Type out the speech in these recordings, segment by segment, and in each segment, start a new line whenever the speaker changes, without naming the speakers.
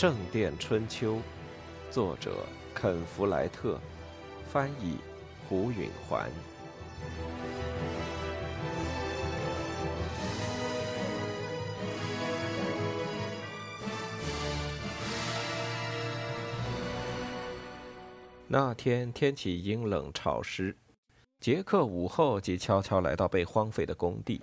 圣殿春秋》，作者肯·弗莱特，翻译胡允环。那天天气阴冷潮湿，杰克午后即悄悄来到被荒废的工地。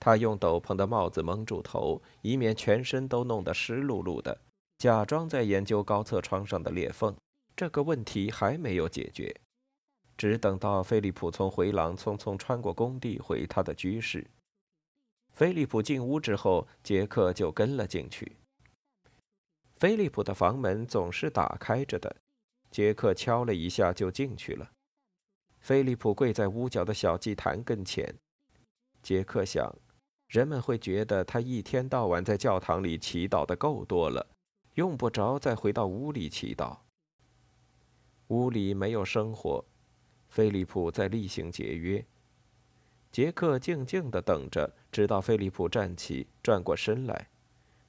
他用斗篷的帽子蒙住头，以免全身都弄得湿漉漉的，假装在研究高侧窗上的裂缝。这个问题还没有解决，只等到菲利普从回廊匆匆穿过工地回他的居室。菲利普进屋之后，杰克就跟了进去。菲利普的房门总是打开着的。杰克敲了一下，就进去了。菲利普跪在屋角的小祭坛跟前。杰克想，人们会觉得他一天到晚在教堂里祈祷的够多了，用不着再回到屋里祈祷。屋里没有生活，菲利普在例行节约。杰克静静地等着，直到菲利普站起，转过身来。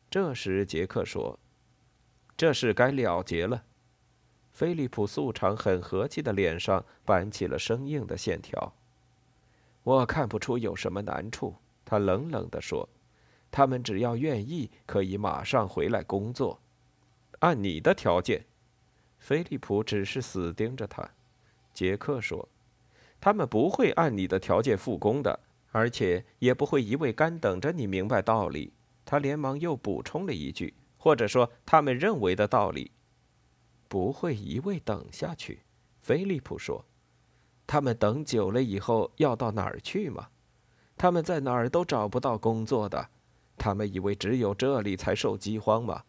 这时，杰克说：“这事该了结了。”菲利普素常很和气的脸上板起了生硬的线条。我看不出有什么难处，他冷冷地说：“他们只要愿意，可以马上回来工作。按你的条件。”菲利普只是死盯着他。杰克说：“他们不会按你的条件复工的，而且也不会一味干等着你明白道理。”他连忙又补充了一句：“或者说他们认为的道理。”不会一味等下去，菲利普说：“他们等久了以后要到哪儿去吗？他们在哪儿都找不到工作的。他们以为只有这里才受饥荒吗？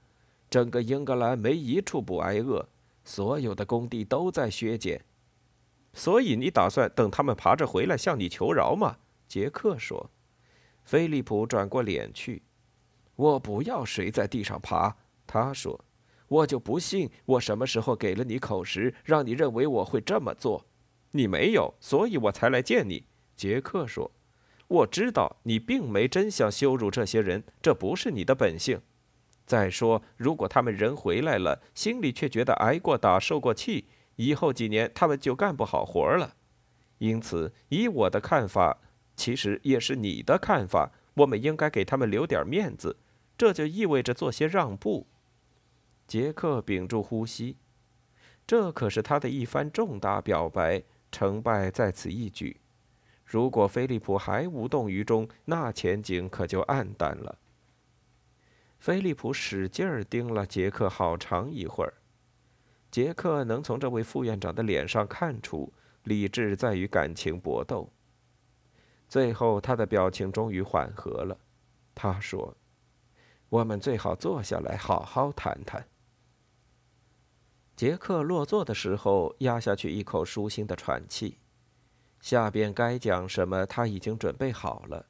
整个英格兰没一处不挨饿，所有的工地都在削减。所以你打算等他们爬着回来向你求饶吗？”杰克说。菲利普转过脸去：“我不要谁在地上爬。”他说。我就不信我什么时候给了你口实，让你认为我会这么做。你没有，所以我才来见你。杰克说：“我知道你并没真想羞辱这些人，这不是你的本性。再说，如果他们人回来了，心里却觉得挨过打、受过气，以后几年他们就干不好活了。因此，以我的看法，其实也是你的看法，我们应该给他们留点面子，这就意味着做些让步。”杰克屏住呼吸，这可是他的一番重大表白，成败在此一举。如果菲利普还无动于衷，那前景可就暗淡了。菲利普使劲儿盯了杰克好长一会儿，杰克能从这位副院长的脸上看出，理智在与感情搏斗。最后，他的表情终于缓和了，他说：“我们最好坐下来好好谈谈。”杰克落座的时候，压下去一口舒心的喘气。下边该讲什么，他已经准备好了。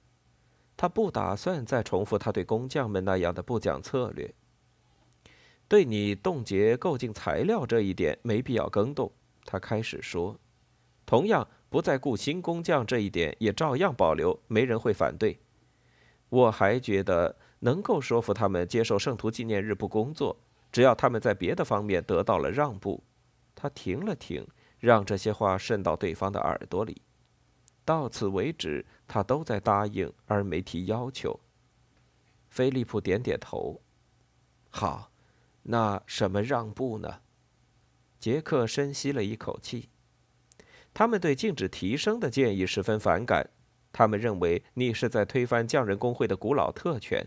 他不打算再重复他对工匠们那样的不讲策略。对你冻结购进材料这一点，没必要更动。他开始说：“同样，不再雇新工匠这一点也照样保留，没人会反对。我还觉得能够说服他们接受圣徒纪念日不工作。”只要他们在别的方面得到了让步，他停了停，让这些话渗到对方的耳朵里。到此为止，他都在答应，而没提要求。菲利普点点头。好，那什么让步呢？杰克深吸了一口气。他们对禁止提升的建议十分反感，他们认为你是在推翻匠人工会的古老特权。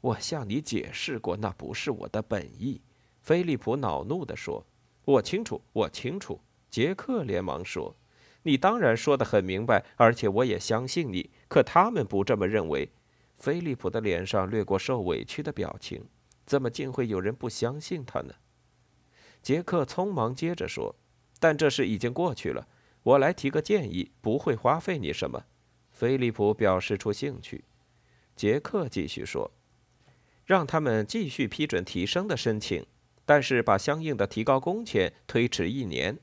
我向你解释过，那不是我的本意。”菲利普恼怒地说。“我清楚，我清楚。”杰克连忙说。“你当然说得很明白，而且我也相信你。可他们不这么认为。”菲利普的脸上掠过受委屈的表情。“怎么竟会有人不相信他呢？”杰克匆忙接着说。“但这事已经过去了。我来提个建议，不会花费你什么。”菲利普表示出兴趣。杰克继续说。让他们继续批准提升的申请，但是把相应的提高工钱推迟一年。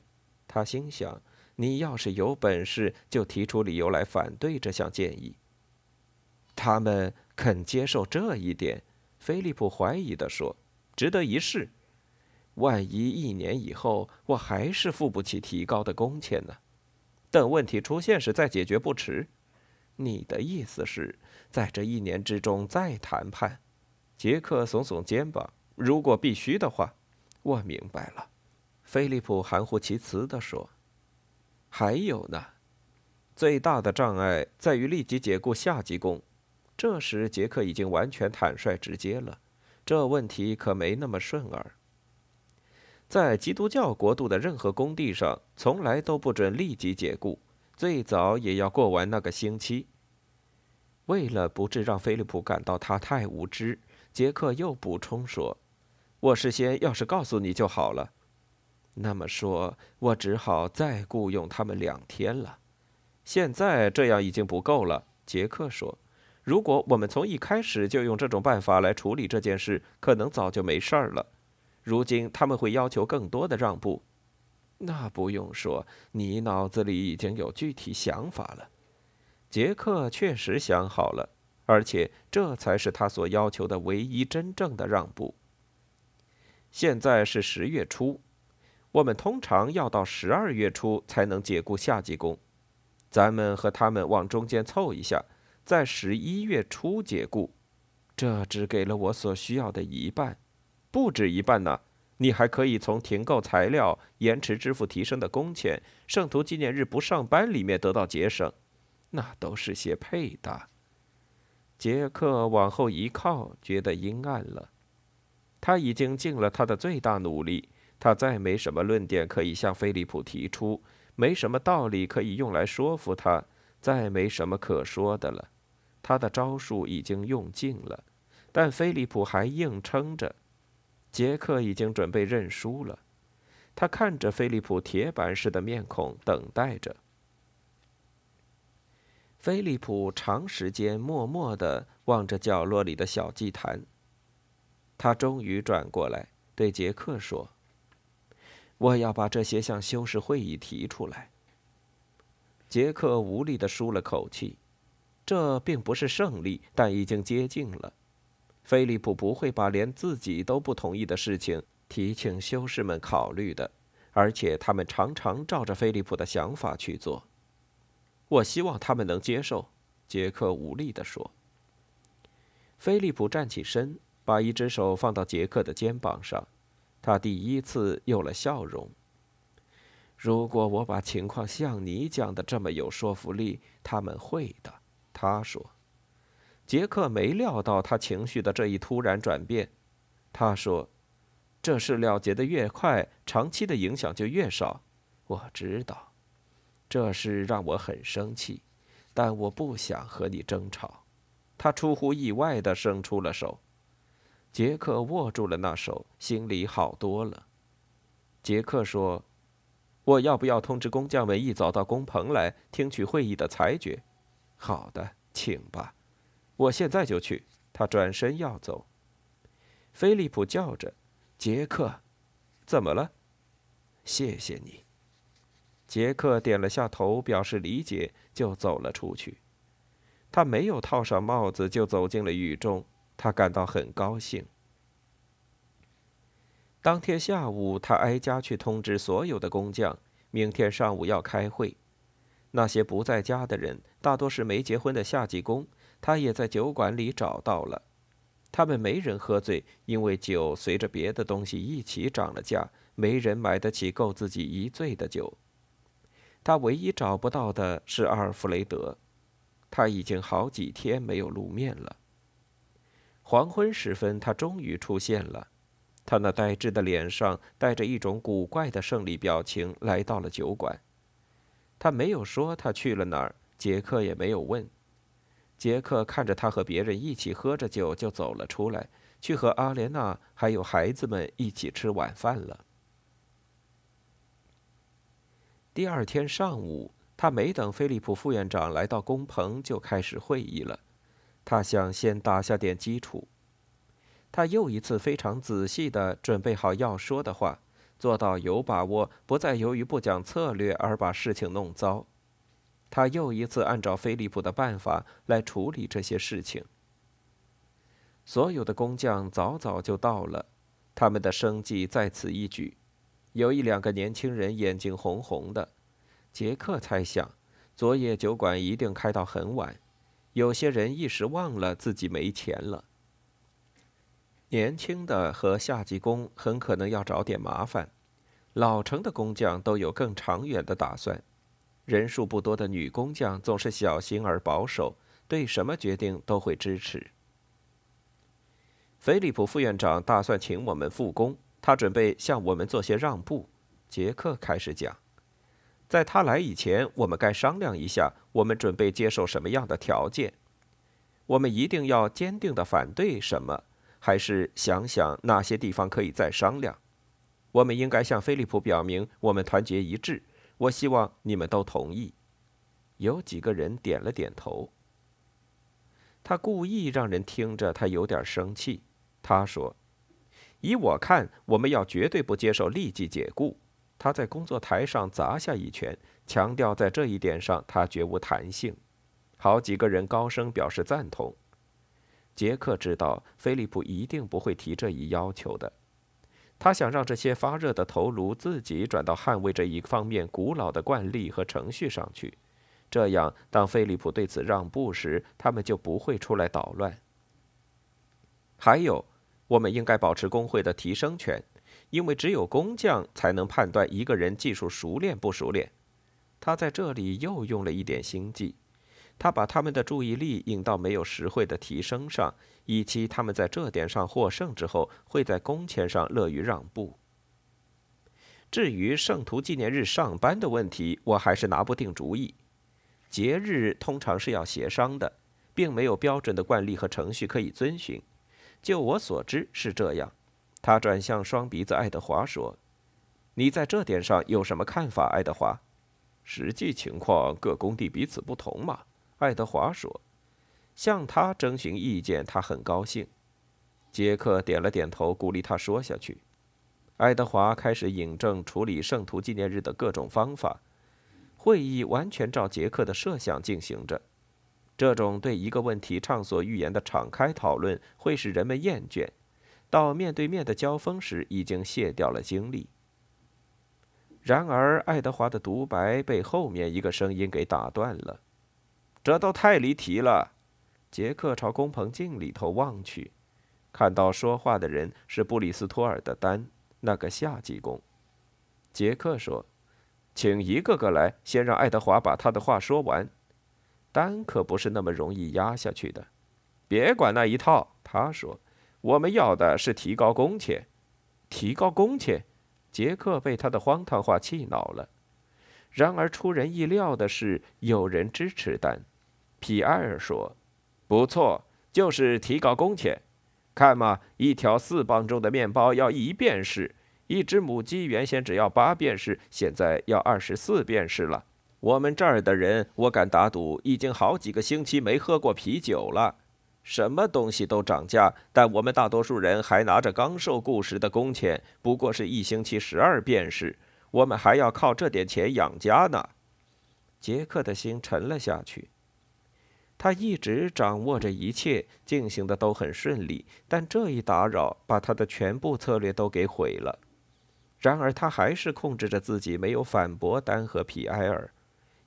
他心想：你要是有本事，就提出理由来反对这项建议。他们肯接受这一点？菲利普怀疑地说：“值得一试。万一一年以后我还是付不起提高的工钱呢？等问题出现时再解决不迟。你的意思是在这一年之中再谈判？杰克耸耸肩膀。如果必须的话，我明白了。菲利普含糊其辞地说：“还有呢，最大的障碍在于立即解雇下级工。”这时，杰克已经完全坦率直接了。这问题可没那么顺耳。在基督教国度的任何工地上，从来都不准立即解雇，最早也要过完那个星期。为了不致让菲利普感到他太无知，杰克又补充说：“我事先要是告诉你就好了。那么说，我只好再雇佣他们两天了。现在这样已经不够了。”杰克说：“如果我们从一开始就用这种办法来处理这件事，可能早就没事儿了。”如今他们会要求更多的让步，那不用说，你脑子里已经有具体想法了。杰克确实想好了，而且这才是他所要求的唯一真正的让步。现在是十月初，我们通常要到十二月初才能解雇夏季工，咱们和他们往中间凑一下，在十一月初解雇，这只给了我所需要的一半。不止一半呢，你还可以从停购材料、延迟支付提升的工钱、圣徒纪念日不上班里面得到节省，那都是些配搭。杰克往后一靠，觉得阴暗了。他已经尽了他的最大努力，他再没什么论点可以向菲利普提出，没什么道理可以用来说服他，再没什么可说的了。他的招数已经用尽了，但菲利普还硬撑着。杰克已经准备认输了，他看着菲利普铁板似的面孔，等待着。菲利普长时间默默的望着角落里的小祭坛，他终于转过来对杰克说：“我要把这些向修士会议提出来。”杰克无力的舒了口气，这并不是胜利，但已经接近了。菲利普不会把连自己都不同意的事情提请修士们考虑的，而且他们常常照着菲利普的想法去做。我希望他们能接受。”杰克无力地说。菲利普站起身，把一只手放到杰克的肩膀上，他第一次有了笑容。如果我把情况像你讲的这么有说服力，他们会的。”他说。杰克没料到他情绪的这一突然转变，他说：“这事了结的越快，长期的影响就越少。我知道，这事让我很生气，但我不想和你争吵。”他出乎意外的伸出了手，杰克握住了那手，心里好多了。杰克说：“我要不要通知工匠们一早到工棚来听取会议的裁决？”“好的，请吧。”我现在就去。他转身要走，菲利普叫着：“杰克，怎么了？”“谢谢你。”杰克点了下头，表示理解，就走了出去。他没有套上帽子，就走进了雨中。他感到很高兴。当天下午，他挨家去通知所有的工匠，明天上午要开会。那些不在家的人，大多是没结婚的夏季工。他也在酒馆里找到了，他们没人喝醉，因为酒随着别的东西一起涨了价，没人买得起够自己一醉的酒。他唯一找不到的是阿尔弗雷德，他已经好几天没有露面了。黄昏时分，他终于出现了，他那呆滞的脸上带着一种古怪的胜利表情，来到了酒馆。他没有说他去了哪儿，杰克也没有问。杰克看着他和别人一起喝着酒，就走了出来，去和阿莲娜还有孩子们一起吃晚饭了。第二天上午，他没等菲利普副院长来到工棚，就开始会议了。他想先打下点基础。他又一次非常仔细的准备好要说的话，做到有把握，不再由于不讲策略而把事情弄糟。他又一次按照菲利普的办法来处理这些事情。所有的工匠早早就到了，他们的生计在此一举。有一两个年轻人眼睛红红的。杰克猜想，昨夜酒馆一定开到很晚。有些人一时忘了自己没钱了。年轻的和下级工很可能要找点麻烦，老成的工匠都有更长远的打算。人数不多的女工匠总是小心而保守，对什么决定都会支持。菲利普副院长打算请我们复工，他准备向我们做些让步。杰克开始讲，在他来以前，我们该商量一下，我们准备接受什么样的条件。我们一定要坚定的反对什么，还是想想哪些地方可以再商量？我们应该向菲利普表明，我们团结一致。我希望你们都同意。有几个人点了点头。他故意让人听着他有点生气。他说：“以我看，我们要绝对不接受立即解雇。”他在工作台上砸下一拳，强调在这一点上他绝无弹性。好几个人高声表示赞同。杰克知道菲利普一定不会提这一要求的。他想让这些发热的头颅自己转到捍卫这一方面古老的惯例和程序上去，这样当菲利普对此让步时，他们就不会出来捣乱。还有，我们应该保持工会的提升权，因为只有工匠才能判断一个人技术熟练不熟练。他在这里又用了一点心计。他把他们的注意力引到没有实惠的提升上，以期他们在这点上获胜之后，会在工钱上乐于让步。至于圣徒纪念日上班的问题，我还是拿不定主意。节日通常是要协商的，并没有标准的惯例和程序可以遵循。就我所知是这样。他转向双鼻子爱德华说：“你在这点上有什么看法，爱德华？
实际情况各工地彼此不同嘛。”
爱德华说：“向他征询意见，他很高兴。”杰克点了点头，鼓励他说下去。爱德华开始引证处理圣徒纪念日的各种方法。会议完全照杰克的设想进行着。这种对一个问题畅所欲言的敞开讨论会使人们厌倦，到面对面的交锋时已经卸掉了精力。然而，爱德华的独白被后面一个声音给打断了。
这都太离题了。
杰克朝工棚镜里头望去，看到说话的人是布里斯托尔的丹，那个夏季工。杰克说：“请一个个来，先让爱德华把他的话说完。”丹可不是那么容易压下去的。
别管那一套，他说：“我们要的是提高工钱，
提高工钱。”杰克被他的荒唐话气恼了。然而出人意料的是，有人支持丹。皮埃尔说：“
不错，就是提高工钱。看嘛，一条四磅重的面包要一便士，一只母鸡原先只要八便士，现在要二十四便士了。我们这儿的人，我敢打赌，已经好几个星期没喝过啤酒了。什么东西都涨价，但我们大多数人还拿着刚受雇时的工钱，不过是一星期十二便士。我们还要靠这点钱养家呢。”
杰克的心沉了下去。他一直掌握着一切，进行的都很顺利，但这一打扰把他的全部策略都给毁了。然而他还是控制着自己，没有反驳丹和皮埃尔，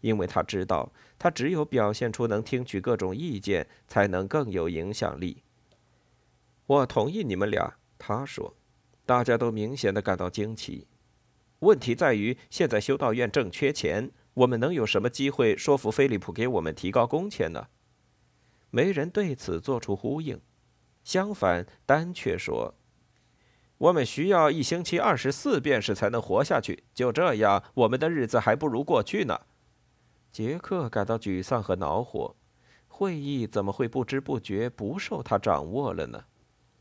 因为他知道，他只有表现出能听取各种意见，才能更有影响力。我同意你们俩，他说。大家都明显的感到惊奇。问题在于，现在修道院正缺钱，我们能有什么机会说服菲利普给我们提高工钱呢？没人对此做出呼应，相反，丹却说：“我们需要一星期二十四便士才能活下去。就这样，我们的日子还不如过去呢。”杰克感到沮丧和恼火。会议怎么会不知不觉不受他掌握了呢？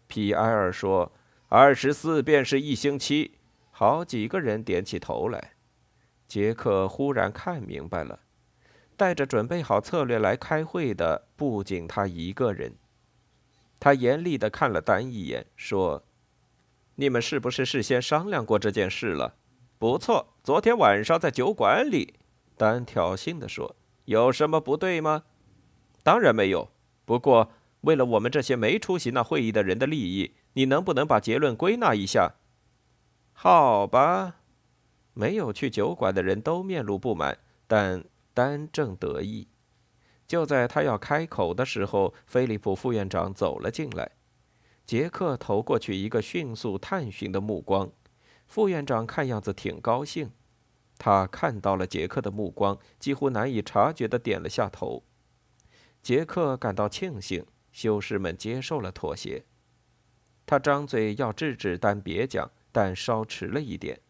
皮埃尔说：“二十四便是一星期。”好几个人点起头来。杰克忽然看明白了。带着准备好策略来开会的不仅他一个人，他严厉的看了丹一眼，说：“你们是不是事先商量过这件事了？”“
不错，昨天晚上在酒馆里。”
丹挑衅的说。
“有什么不对吗？”“
当然没有。不过，为了我们这些没出席那会议的人的利益，你能不能把结论归纳一下？好吧。没有去酒馆的人都面露不满，但丹正得意。就在他要开口的时候，菲利普副院长走了进来。杰克投过去一个迅速探寻的目光，副院长看样子挺高兴。他看到了杰克的目光，几乎难以察觉地点了下头。杰克感到庆幸，修士们接受了妥协。他张嘴要制止丹别讲，但稍迟了一点。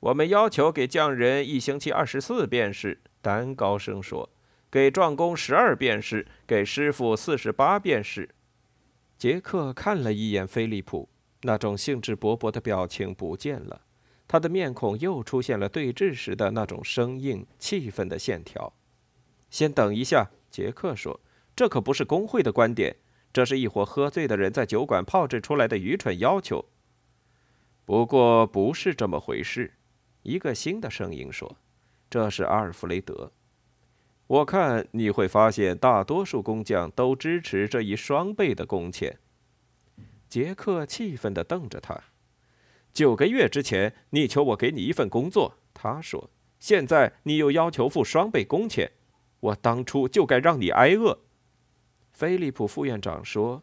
我们要求给匠人一星期二十四便士，丹高声说：“给壮工十二便士，给师傅四十八便士。”杰克看了一眼菲利普，那种兴致勃勃的表情不见了，他的面孔又出现了对峙时的那种生硬、气愤的线条。先等一下，杰克说：“这可不是工会的观点，这是一伙喝醉的人在酒馆炮制出来的愚蠢要求。”不过不是这么回事，一个新的声音说：“这是阿尔弗雷德。”我看你会发现，大多数工匠都支持这一双倍的工钱。杰克气愤地瞪着他。九个月之前，你求我给你一份工作，他说。现在你又要求付双倍工钱，我当初就该让你挨饿。菲利普副院长说：“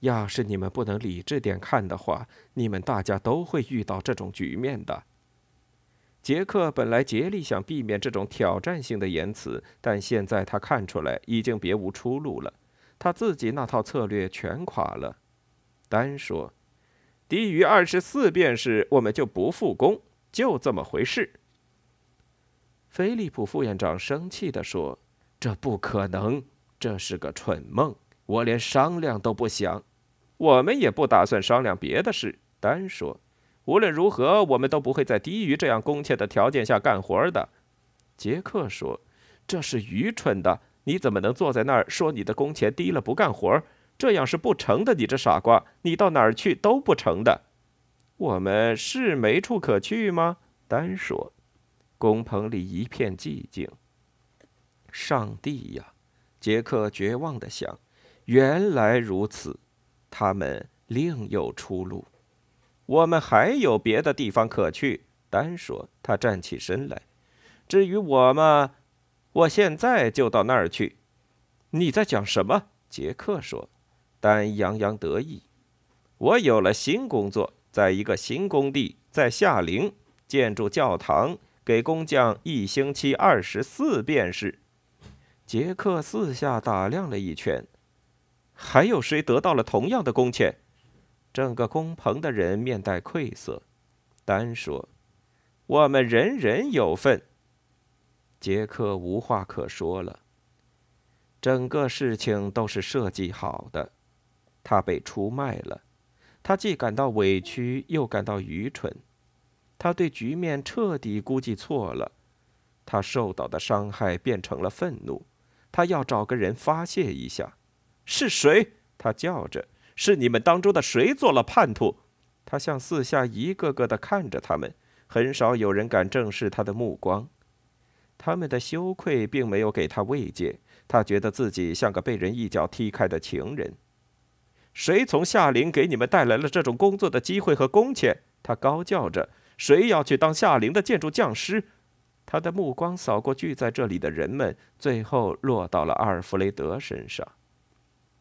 要是你们不能理智点看的话，你们大家都会遇到这种局面的。”杰克本来竭力想避免这种挑战性的言辞，但现在他看出来已经别无出路了。他自己那套策略全垮了。单说：“低于二十四便士，我们就不复工，就这么回事。”菲利普副院长生气地说：“这不可能，这是个蠢梦，我连商量都不想。我们也不打算商量别的事。”单说。无论如何，我们都不会在低于这样工钱的条件下干活的。”杰克说，“这是愚蠢的。你怎么能坐在那儿说你的工钱低了不干活？这样是不成的。你这傻瓜，你到哪儿去都不成的。”我们是没处可去吗？丹说。工棚里一片寂静。上帝呀！杰克绝望地想，原来如此，他们另有出路。我们还有别的地方可去，丹说。他站起身来。至于我嘛，我现在就到那儿去。你在讲什么？杰克说。丹洋洋得意。我有了新工作，在一个新工地，在夏陵建筑教堂，给工匠一星期二十四便士。杰克四下打量了一圈。还有谁得到了同样的工钱？整个工棚的人面带愧色，单说：“我们人人有份。”杰克无话可说了。整个事情都是设计好的，他被出卖了。他既感到委屈，又感到愚蠢。他对局面彻底估计错了。他受到的伤害变成了愤怒。他要找个人发泄一下。是谁？他叫着。是你们当中的谁做了叛徒？他向四下一个个的看着他们，很少有人敢正视他的目光。他们的羞愧并没有给他慰藉，他觉得自己像个被人一脚踢开的情人。谁从夏林给你们带来了这种工作的机会和工钱？他高叫着：“谁要去当夏林的建筑匠师？”他的目光扫过聚在这里的人们，最后落到了阿尔弗雷德身上。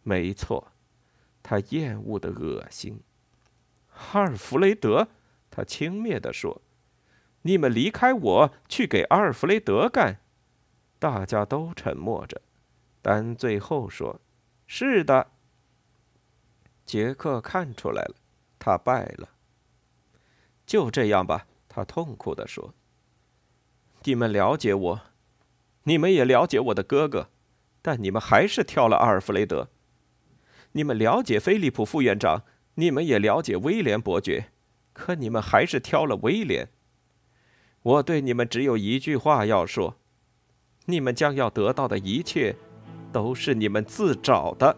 没错。他厌恶的恶心，阿尔弗雷德，他轻蔑地说：“你们离开我，去给阿尔弗雷德干。”大家都沉默着，但最后说：“是的。”杰克看出来了，他败了。就这样吧，他痛苦地说：“你们了解我，你们也了解我的哥哥，但你们还是挑了阿尔弗雷德。”你们了解菲利普副院长，你们也了解威廉伯爵，可你们还是挑了威廉。我对你们只有一句话要说：你们将要得到的一切，都是你们自找的。